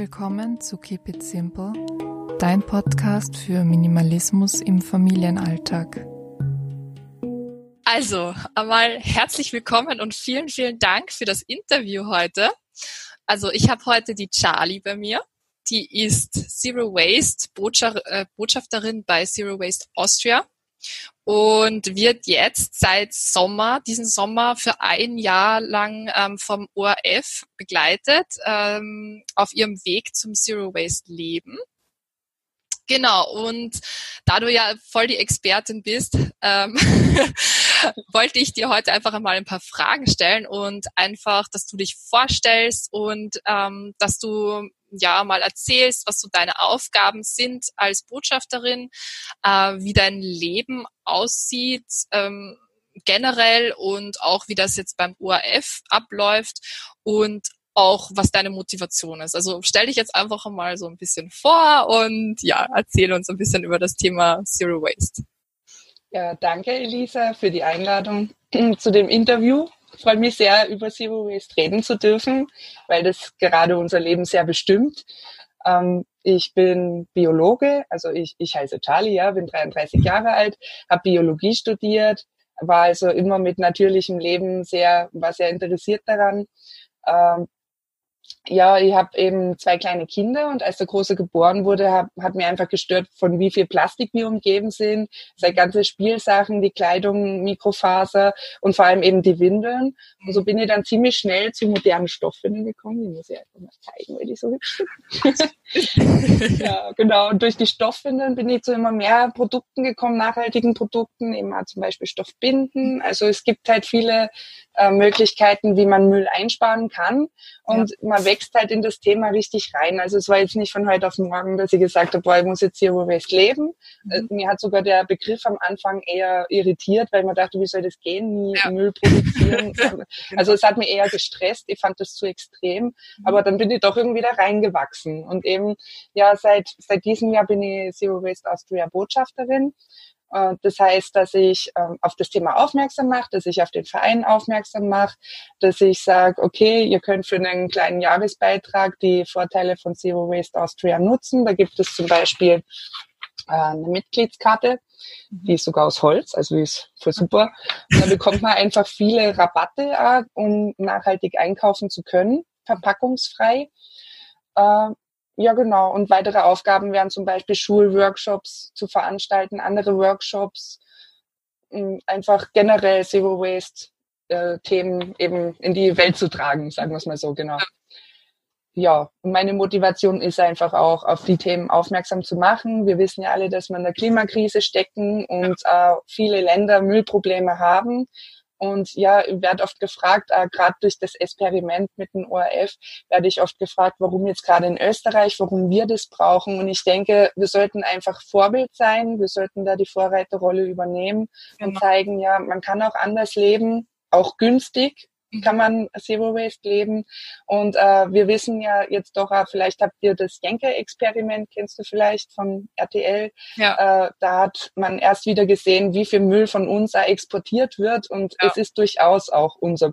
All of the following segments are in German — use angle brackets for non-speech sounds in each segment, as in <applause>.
willkommen zu Keep It Simple, dein Podcast für Minimalismus im Familienalltag. Also, einmal herzlich willkommen und vielen, vielen Dank für das Interview heute. Also, ich habe heute die Charlie bei mir. Die ist Zero Waste äh, Botschafterin bei Zero Waste Austria und wird jetzt seit Sommer, diesen Sommer für ein Jahr lang ähm, vom ORF begleitet ähm, auf ihrem Weg zum Zero Waste Leben. Genau, und da du ja voll die Expertin bist, ähm, <laughs> wollte ich dir heute einfach einmal ein paar Fragen stellen und einfach, dass du dich vorstellst und ähm, dass du ja mal erzählst, was so deine Aufgaben sind als Botschafterin, äh, wie dein Leben aussieht. Ähm, generell und auch wie das jetzt beim ORF abläuft und auch was deine Motivation ist. Also stell dich jetzt einfach mal so ein bisschen vor und ja, erzähl uns ein bisschen über das Thema Zero Waste. Ja, danke Elisa für die Einladung <clears throat> zu dem Interview. Ich freue mich sehr, über Zero Waste reden zu dürfen, weil das gerade unser Leben sehr bestimmt. Ähm, ich bin Biologe, also ich, ich heiße Charlie, ja, bin 33 Jahre alt, habe Biologie studiert, war also immer mit natürlichem Leben sehr, war sehr interessiert daran. Ähm, ja, ich habe eben zwei kleine Kinder und als der Große geboren wurde, hab, hat mir einfach gestört, von wie viel Plastik wir umgeben sind. Sei ganze Spielsachen, die Kleidung, Mikrofaser und vor allem eben die Windeln. Und so bin ich dann ziemlich schnell zu modernen Stoffwindeln gekommen. Die muss ich einfach mal zeigen, weil die so hübsch sind. <laughs> ja, genau. Und durch die Stoffwindeln bin ich zu immer mehr Produkten gekommen, nachhaltigen Produkten, eben auch zum Beispiel Stoffbinden. Also es gibt halt viele äh, Möglichkeiten, wie man Müll einsparen kann. Und ja. man wächst halt in das Thema richtig rein. Also es war jetzt nicht von heute auf morgen, dass ich gesagt habe, boah, ich muss jetzt Zero Waste leben. Mhm. Äh, mir hat sogar der Begriff am Anfang eher irritiert, weil man dachte, wie soll das gehen, nie ja. Müll produzieren. <laughs> also es hat mir eher gestresst. Ich fand das zu extrem. Mhm. Aber dann bin ich doch irgendwie da reingewachsen. Und eben, ja, seit, seit diesem Jahr bin ich Zero Waste Austria Botschafterin. Äh, das heißt, dass ich ähm, auf das Thema aufmerksam mache, dass ich auf den Verein aufmerksam mache, dass ich sage, okay, ihr könnt für einen kleinen Jahresbeitrag die Vorteile von Zero Waste Austria nutzen. Da gibt es zum Beispiel äh, eine Mitgliedskarte, mhm. die ist sogar aus Holz, also ist voll super. Da bekommt man einfach viele Rabatte, äh, um nachhaltig einkaufen zu können, verpackungsfrei. Ja, genau. Und weitere Aufgaben wären zum Beispiel Schulworkshops zu veranstalten, andere Workshops, hm, einfach generell Zero Waste äh, Themen eben in die Welt zu tragen, sagen wir es mal so, genau. Ja, und meine Motivation ist einfach auch, auf die Themen aufmerksam zu machen. Wir wissen ja alle, dass wir in der Klimakrise stecken und äh, viele Länder Müllprobleme haben. Und ja, ich werde oft gefragt, äh, gerade durch das Experiment mit dem ORF, werde ich oft gefragt, warum jetzt gerade in Österreich, warum wir das brauchen. Und ich denke, wir sollten einfach Vorbild sein, wir sollten da die Vorreiterrolle übernehmen genau. und zeigen, ja, man kann auch anders leben, auch günstig kann man Zero Waste leben. Und äh, wir wissen ja jetzt doch, äh, vielleicht habt ihr das Jenke-Experiment, kennst du vielleicht von RTL. Ja. Äh, da hat man erst wieder gesehen, wie viel Müll von uns da exportiert wird. Und ja. es ist durchaus auch unser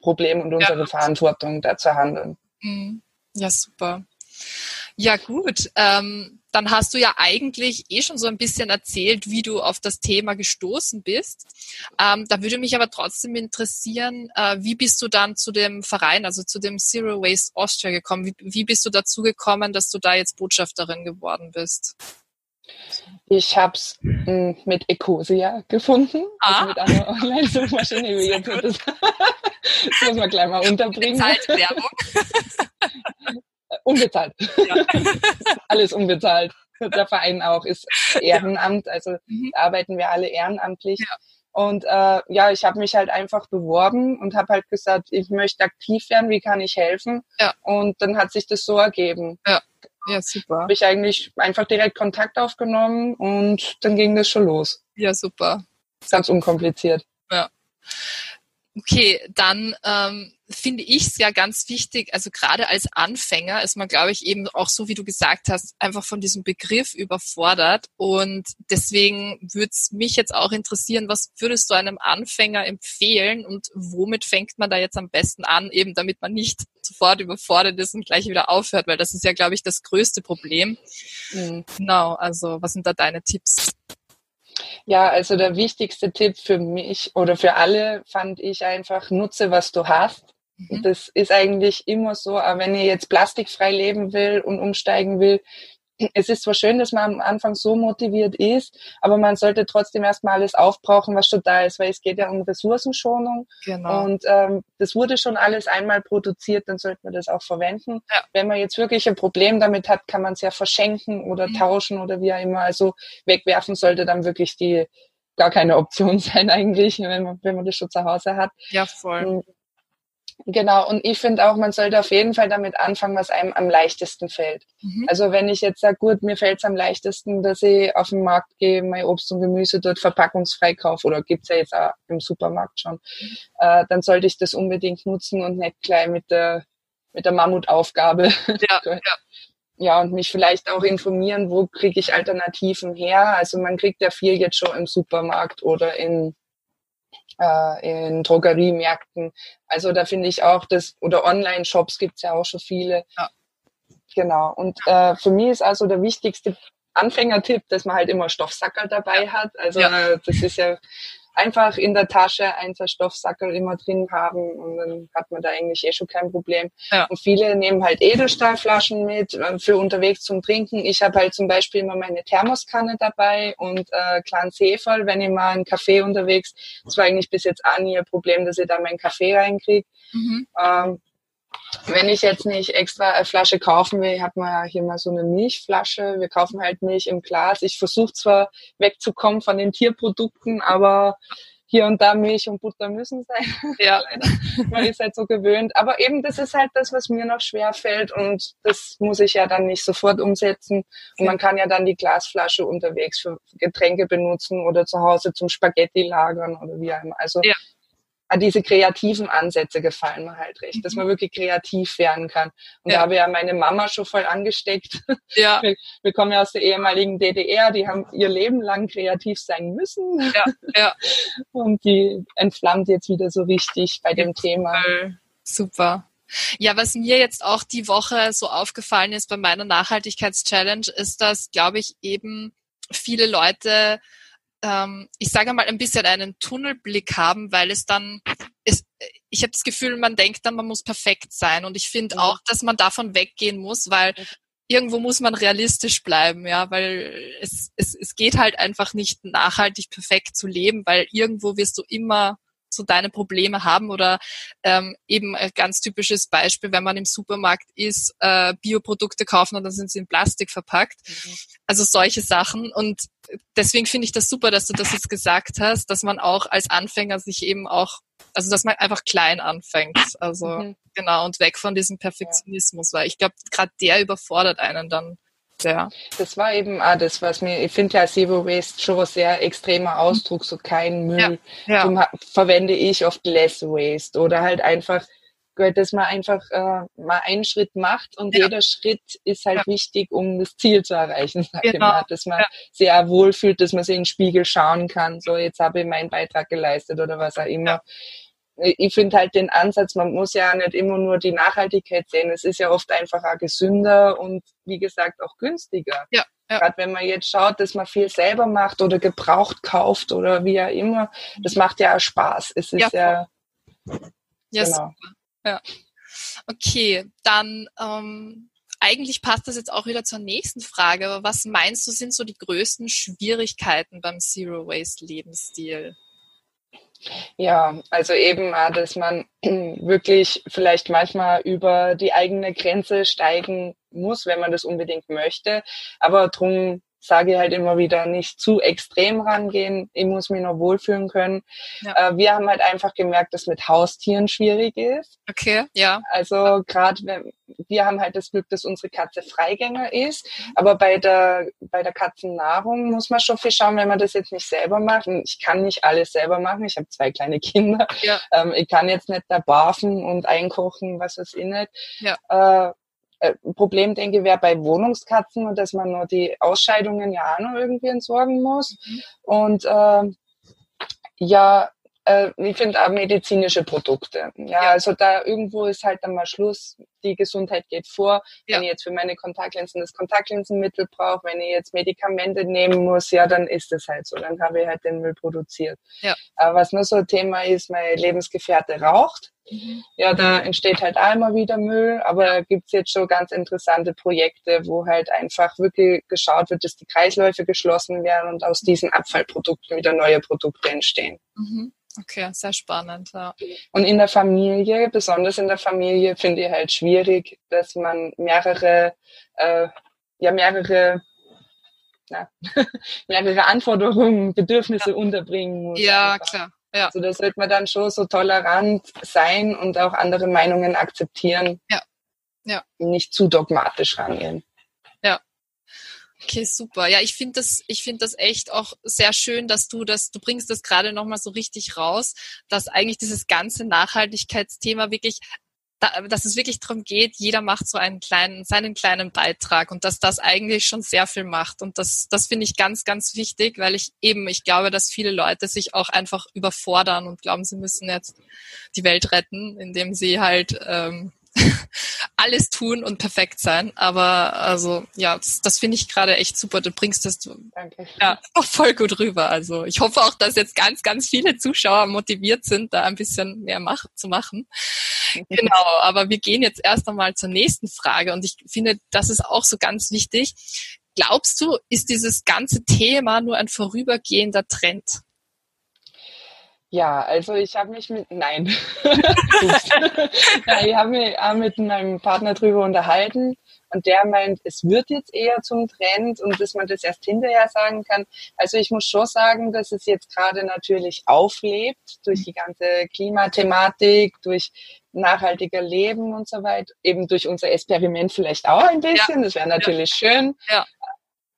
Problem und unsere ja. Verantwortung, da zu handeln. Mhm. Ja, super. Ja, gut. Ähm, dann hast du ja eigentlich eh schon so ein bisschen erzählt, wie du auf das Thema gestoßen bist. Ähm, da würde mich aber trotzdem interessieren, äh, wie bist du dann zu dem Verein, also zu dem Zero Waste Austria gekommen? Wie, wie bist du dazu gekommen, dass du da jetzt Botschafterin geworden bist? Ich habe es hm, mit Ecosia gefunden, ah. also mit einer Online-Suchmaschine. Wie jetzt das, das muss man gleich mal unterbringen. Bezahlte Werbung. <laughs> Unbezahlt. Ja. <laughs> Alles unbezahlt. Der Verein auch ist Ehrenamt, also mhm. arbeiten wir alle ehrenamtlich. Ja. Und äh, ja, ich habe mich halt einfach beworben und habe halt gesagt, ich möchte aktiv werden, wie kann ich helfen? Ja. Und dann hat sich das so ergeben. Ja, ja super. Habe ich eigentlich einfach direkt Kontakt aufgenommen und dann ging das schon los. Ja, super. Ganz unkompliziert. Ja. Okay, dann ähm, finde ich es ja ganz wichtig, also gerade als Anfänger ist man, glaube ich, eben auch so, wie du gesagt hast, einfach von diesem Begriff überfordert. Und deswegen würde es mich jetzt auch interessieren, was würdest du einem Anfänger empfehlen und womit fängt man da jetzt am besten an, eben damit man nicht sofort überfordert ist und gleich wieder aufhört, weil das ist ja, glaube ich, das größte Problem. Mhm. Genau, also was sind da deine Tipps? Ja, also der wichtigste Tipp für mich oder für alle fand ich einfach, nutze, was du hast. Mhm. Das ist eigentlich immer so, aber wenn ihr jetzt plastikfrei leben will und umsteigen will, es ist zwar schön, dass man am Anfang so motiviert ist, aber man sollte trotzdem erstmal alles aufbrauchen, was schon da ist, weil es geht ja um Ressourcenschonung. Genau. Und ähm, das wurde schon alles einmal produziert, dann sollte man das auch verwenden. Ja. Wenn man jetzt wirklich ein Problem damit hat, kann man es ja verschenken oder mhm. tauschen oder wie auch immer. Also wegwerfen sollte dann wirklich die gar keine Option <laughs> sein eigentlich, wenn man, wenn man das schon zu Hause hat. Ja, voll. Und Genau, und ich finde auch, man sollte auf jeden Fall damit anfangen, was einem am leichtesten fällt. Mhm. Also wenn ich jetzt sage, gut, mir fällt es am leichtesten, dass ich auf den Markt gehe, mein Obst und Gemüse dort verpackungsfrei kaufe, oder gibt's ja jetzt auch im Supermarkt schon, mhm. äh, dann sollte ich das unbedingt nutzen und nicht gleich mit der, mit der Mammutaufgabe. Ja, <laughs> ja. ja, und mich vielleicht auch informieren, wo kriege ich Alternativen her. Also man kriegt ja viel jetzt schon im Supermarkt oder in äh, in Drogeriemärkten. Also da finde ich auch das, oder Online-Shops gibt's ja auch schon viele. Ja. Genau. Und äh, für mich ist also der wichtigste Anfängertipp, dass man halt immer Stoffsackerl dabei hat. Also ja. das ist ja einfach in der Tasche ein, zwei Stoffsackel immer drin haben und dann hat man da eigentlich eh schon kein Problem. Ja. Und viele nehmen halt Edelstahlflaschen mit äh, für unterwegs zum Trinken. Ich habe halt zum Beispiel immer meine Thermoskanne dabei und äh, kleinen Seefall, wenn ich mal einen Kaffee unterwegs. Das war eigentlich bis jetzt auch nie ein Problem, dass ich da meinen Kaffee reinkriege. Mhm. Ähm, wenn ich jetzt nicht extra eine Flasche kaufen will, hat man ja hier mal so eine Milchflasche. Wir kaufen halt Milch im Glas. Ich versuche zwar wegzukommen von den Tierprodukten, aber hier und da Milch und Butter müssen sein. Ja. <laughs> man ist halt so gewöhnt. Aber eben, das ist halt das, was mir noch schwer fällt und das muss ich ja dann nicht sofort umsetzen. Und man kann ja dann die Glasflasche unterwegs für Getränke benutzen oder zu Hause zum Spaghetti lagern oder wie auch immer. Also ja diese kreativen Ansätze gefallen mir halt recht, dass man mhm. wirklich kreativ werden kann. Und ja. da habe ja meine Mama schon voll angesteckt. Ja. <laughs> Wir, wir, kommen ja aus der ehemaligen DDR, die haben ihr Leben lang kreativ sein müssen. Ja, ja. <laughs> Und die entflammt jetzt wieder so richtig bei dem Thema. Super. Ja, was mir jetzt auch die Woche so aufgefallen ist bei meiner Nachhaltigkeitschallenge, ist, dass, glaube ich, eben viele Leute ähm, ich sage mal, ein bisschen einen Tunnelblick haben, weil es dann, es, ich habe das Gefühl, man denkt dann, man muss perfekt sein. Und ich finde auch, dass man davon weggehen muss, weil irgendwo muss man realistisch bleiben, ja, weil es, es, es geht halt einfach nicht nachhaltig perfekt zu leben, weil irgendwo wirst du immer so deine Probleme haben oder ähm, eben ein ganz typisches Beispiel, wenn man im Supermarkt ist, äh, Bioprodukte kaufen und dann sind sie in Plastik verpackt. Mhm. Also solche Sachen und deswegen finde ich das super, dass du das jetzt gesagt hast, dass man auch als Anfänger sich eben auch, also dass man einfach klein anfängt, also mhm. genau und weg von diesem Perfektionismus, ja. weil ich glaube, gerade der überfordert einen dann ja. Das war eben auch das, was mir, ich finde ja Zero Waste schon ein sehr extremer Ausdruck, so kein Müll. Ja. Ja. Darum verwende ich oft Less Waste oder halt einfach, dass man einfach äh, mal einen Schritt macht und ja. jeder Schritt ist halt wichtig, um das Ziel zu erreichen. <laughs> Genau. Dass man sich auch wohlfühlt, dass man sich in den Spiegel schauen kann, so jetzt habe ich meinen Beitrag geleistet oder was auch immer ich finde halt den Ansatz, man muss ja nicht immer nur die Nachhaltigkeit sehen. Es ist ja oft einfach auch gesünder und wie gesagt auch günstiger. Ja, ja. Gerade wenn man jetzt schaut, dass man viel selber macht oder gebraucht kauft oder wie auch immer, das macht ja auch Spaß. Es ist ja. Ja, ja genau. Ja. Okay, dann ähm, eigentlich passt das jetzt auch wieder zur nächsten Frage. Aber was meinst du, sind so die größten Schwierigkeiten beim Zero Waste Lebensstil? Ja, also eben, dass man <clears throat> wirklich vielleicht manchmal über die eigene Grenze steigen muss, wenn man das unbedingt möchte. Aber drum sage halt immer wieder, nicht zu extrem rangehen. Ich muss mich noch wohlfühlen können. Ja. Äh, wir haben halt einfach gemerkt, dass mit Haustieren schwierig ist. Okay, ja. Also gerade wir haben halt das Glück, dass unsere Katze Freigänger ist. Aber bei der, bei der Katzennahrung muss man schon viel schauen, wenn man das jetzt nicht selber macht. Und ich kann nicht alles selber machen. Ich habe zwei kleine Kinder. Ja. Ähm, ich kann jetzt nicht da barfen und einkochen, was es in nicht. Ja. Äh, äh, Problem, denke ich, wäre bei Wohnungskatzen, dass man nur die Ausscheidungen ja auch noch irgendwie entsorgen muss. Mhm. Und äh, ja, äh, ich finde auch medizinische Produkte. Ja, ja, also da irgendwo ist halt dann mal Schluss. Die Gesundheit geht vor. Ja. Wenn ich jetzt für meine Kontaktlinsen das Kontaktlinsenmittel brauche, wenn ich jetzt Medikamente nehmen muss, ja, dann ist es halt so. Dann habe ich halt den Müll produziert. Ja. Aber was nur so ein Thema ist, meine Lebensgefährte raucht. Mhm. Ja, da entsteht halt auch immer wieder Müll, aber da gibt's jetzt schon ganz interessante Projekte, wo halt einfach wirklich geschaut wird, dass die Kreisläufe geschlossen werden und aus diesen Abfallprodukten wieder neue Produkte entstehen. Mhm. Okay, sehr spannend. Ja. Und in der Familie, besonders in der Familie, finde ich halt schwierig, dass man mehrere, äh, ja mehrere, na, <laughs> mehrere Anforderungen, Bedürfnisse ja. unterbringen muss. Ja, einfach. klar. Ja. Also da sollte man dann schon so tolerant sein und auch andere Meinungen akzeptieren. Ja. Ja. Nicht zu dogmatisch rangehen. Okay, super. Ja, ich finde das, ich finde das echt auch sehr schön, dass du das, du bringst das gerade nochmal so richtig raus, dass eigentlich dieses ganze Nachhaltigkeitsthema wirklich dass es wirklich darum geht, jeder macht so einen kleinen, seinen kleinen Beitrag und dass das eigentlich schon sehr viel macht. Und das, das finde ich ganz, ganz wichtig, weil ich eben, ich glaube, dass viele Leute sich auch einfach überfordern und glauben, sie müssen jetzt die Welt retten, indem sie halt ähm, <laughs> alles tun und perfekt sein. Aber also ja, das, das finde ich gerade echt super. Du bringst das Danke. ja auch voll gut rüber. Also ich hoffe auch, dass jetzt ganz, ganz viele Zuschauer motiviert sind, da ein bisschen mehr mach, zu machen. <laughs> genau, aber wir gehen jetzt erst einmal zur nächsten Frage und ich finde, das ist auch so ganz wichtig. Glaubst du, ist dieses ganze Thema nur ein vorübergehender Trend? Ja, also ich habe mich mit, nein, <laughs> <laughs> ja, ich habe mich auch mit meinem Partner drüber unterhalten und der meint, es wird jetzt eher zum Trend und dass man das erst hinterher sagen kann. Also ich muss schon sagen, dass es jetzt gerade natürlich auflebt durch die ganze Klimathematik, durch nachhaltiger Leben und so weiter, eben durch unser Experiment vielleicht auch ein bisschen, ja. das wäre natürlich ja. schön. Ja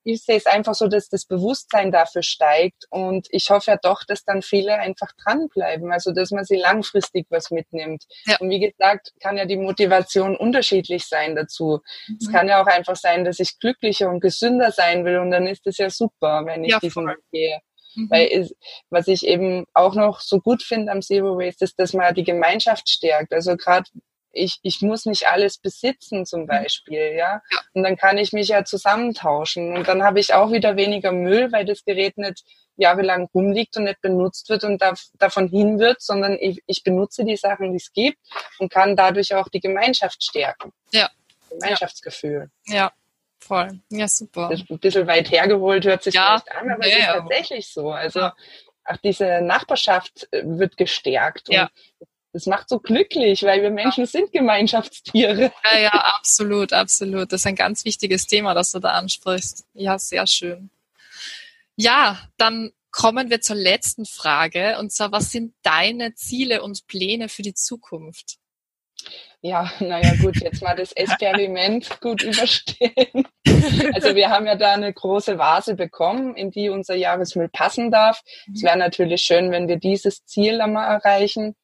ich sehe es einfach so, dass das Bewusstsein dafür steigt und ich hoffe ja doch, dass dann viele einfach dranbleiben, also dass man sie langfristig was mitnimmt. Ja. Und wie gesagt, kann ja die Motivation unterschiedlich sein dazu. Mhm. Es kann ja auch einfach sein, dass ich glücklicher und gesünder sein will und dann ist es ja super, wenn ich ja, diesen Weg gehe. Mhm. Weil es, was ich eben auch noch so gut finde am Zero Waste ist, dass man die Gemeinschaft stärkt. Also gerade ich, ich muss nicht alles besitzen zum mhm. Beispiel, ja? ja. Und dann kann ich mich ja zusammentauschen. Und dann habe ich auch wieder weniger Müll, weil das Gerät nicht jahrelang rumliegt und nicht benutzt wird und da, davon hin wird, sondern ich, ich benutze die Sachen, die es gibt und kann dadurch auch die Gemeinschaft stärken. Ja. Gemeinschaftsgefühl. Ja. Voll. Ja, super. Das ist ein bisschen weit hergeholt, hört sich ja. vielleicht an, aber ja, es ist tatsächlich so. Also ja. auch diese Nachbarschaft äh, wird gestärkt. Ja. Und das macht so glücklich, weil wir Menschen sind Gemeinschaftstiere. Ja, ja, absolut, absolut. Das ist ein ganz wichtiges Thema, das du da ansprichst. Ja, sehr schön. Ja, dann kommen wir zur letzten Frage. Und zwar, was sind deine Ziele und Pläne für die Zukunft? Ja, naja, gut, jetzt mal das Experiment <laughs> gut überstehen. Also wir haben ja da eine große Vase bekommen, in die unser Jahresmüll passen darf. Es wäre natürlich schön, wenn wir dieses Ziel einmal erreichen.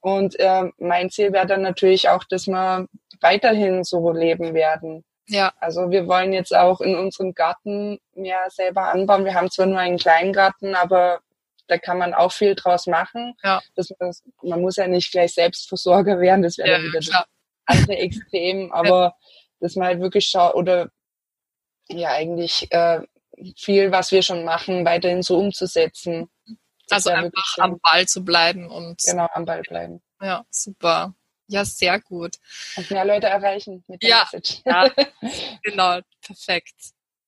Und äh, mein Ziel wäre dann natürlich auch, dass wir weiterhin so leben werden. Ja. Also wir wollen jetzt auch in unserem Garten mehr selber anbauen. Wir haben zwar nur einen kleinen Garten, aber da kann man auch viel draus machen. Ja. Das, man muss ja nicht gleich Selbstversorger werden, das wäre ja, wieder klar. das andere Extrem, <laughs> aber ja. dass man halt wirklich schaut oder ja eigentlich äh, viel, was wir schon machen, weiterhin so umzusetzen. Also einfach am Ball zu bleiben und. Genau, am Ball bleiben. Ja, super. Ja, sehr gut. Und mehr Leute erreichen mit der ja, Message. Ja, <laughs> genau, perfekt.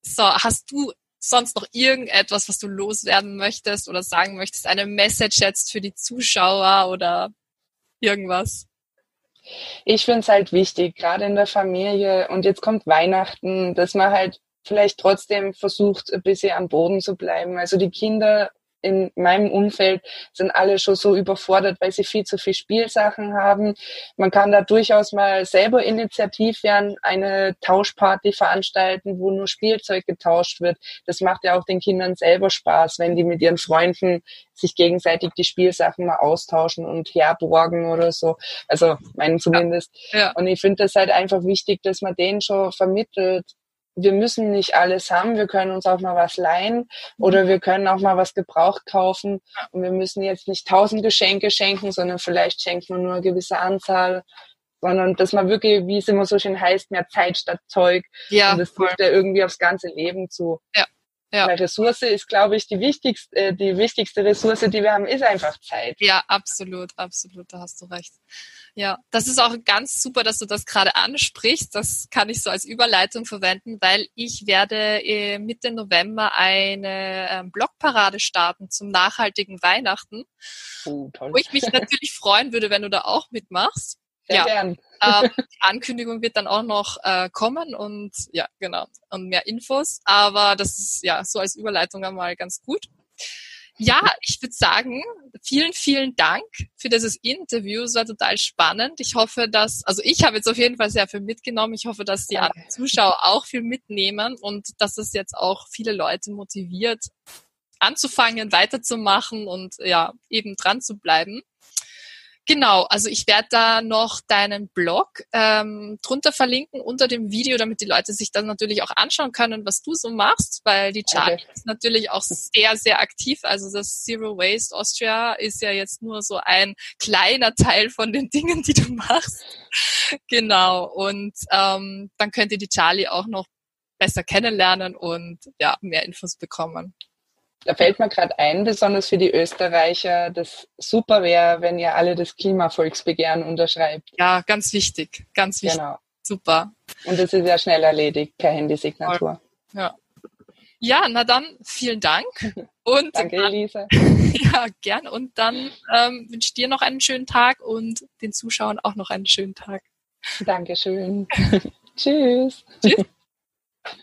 So, hast du sonst noch irgendetwas, was du loswerden möchtest oder sagen möchtest? Eine Message jetzt für die Zuschauer oder irgendwas? Ich finde es halt wichtig, gerade in der Familie und jetzt kommt Weihnachten, dass man halt vielleicht trotzdem versucht, ein bisschen am Boden zu bleiben. Also die Kinder in meinem Umfeld sind alle schon so überfordert, weil sie viel zu viel Spielsachen haben. Man kann da durchaus mal selber initiativ werden, eine Tauschparty veranstalten, wo nur Spielzeug getauscht wird. Das macht ja auch den Kindern selber Spaß, wenn die mit ihren Freunden sich gegenseitig die Spielsachen mal austauschen und herborgen oder so. Also meinen zumindest. Ja. Ja. Und ich finde das halt einfach wichtig, dass man denen schon vermittelt, wir müssen nicht alles haben, wir können uns auch mal was leihen oder mhm. wir können auch mal was gebraucht kaufen und wir müssen jetzt nicht tausend Geschenke schenken, sondern vielleicht schenkt man nur eine gewisse Anzahl, sondern dass man wirklich, wie es immer so schön heißt, mehr Zeit statt Zeug. Ja, und das trifft ja irgendwie aufs ganze Leben zu. Ja. Ja. Weil Ressource ist, glaube ich, die wichtigste, äh, die wichtigste Ressource, die wir haben, ist einfach Zeit. Ja, absolut, absolut, da hast du recht. Ja, das ist auch ganz super, dass du das gerade ansprichst. Das kann ich so als Überleitung verwenden, weil ich werde äh, Mitte November eine ähm, Blogparade starten zum nachhaltigen Weihnachten. Oh, toll. Wo ich mich <laughs> natürlich freuen würde, wenn du da auch mitmachst. Ja. gern. ähm, die <laughs> Ankündigung wird dann auch noch äh, kommen und ja, genau, und mehr Infos. Aber das ist ja so als Überleitung einmal ganz gut. Ja, ich würde sagen, vielen, vielen Dank für dieses Interview. Es war total spannend. Ich hoffe, dass, also ich habe jetzt auf jeden Fall sehr viel mitgenommen. Ich hoffe, dass die anderen Zuschauer auch viel mitnehmen und dass es jetzt auch viele Leute motiviert, anzufangen, weiterzumachen und ja, eben dran zu bleiben. Genau, also ich werde da noch deinen Blog ähm, drunter verlinken unter dem Video, damit die Leute sich dann natürlich auch anschauen können, was du so machst, weil die Charlie okay. ist natürlich auch sehr, sehr aktiv. Also das Zero Waste Austria ist ja jetzt nur so ein kleiner Teil von den <laughs> Dingen, die du machst. genau, und ähm, dann könnt ihr die Charlie auch noch besser kennenlernen und ja, mehr Infos bekommen. Da fällt mir gerade ein, besonders für die Österreicher, dass super wäre, wenn ihr alle das Klimavolksbegehren unterschreibt. Ja, ganz wichtig, ganz wichtig. Genau. Super. Und das ist ja schnell erledigt per Handysignatur. Ja. Ja, na dann vielen Dank. <laughs> Und Danke, Elisa. <laughs> ja, gern. Und dann ähm, wünsche ich dir noch einen schönen Tag und den Zuschauern auch noch einen schönen Tag. Dankeschön. <laughs> Tschüss. Tschüss.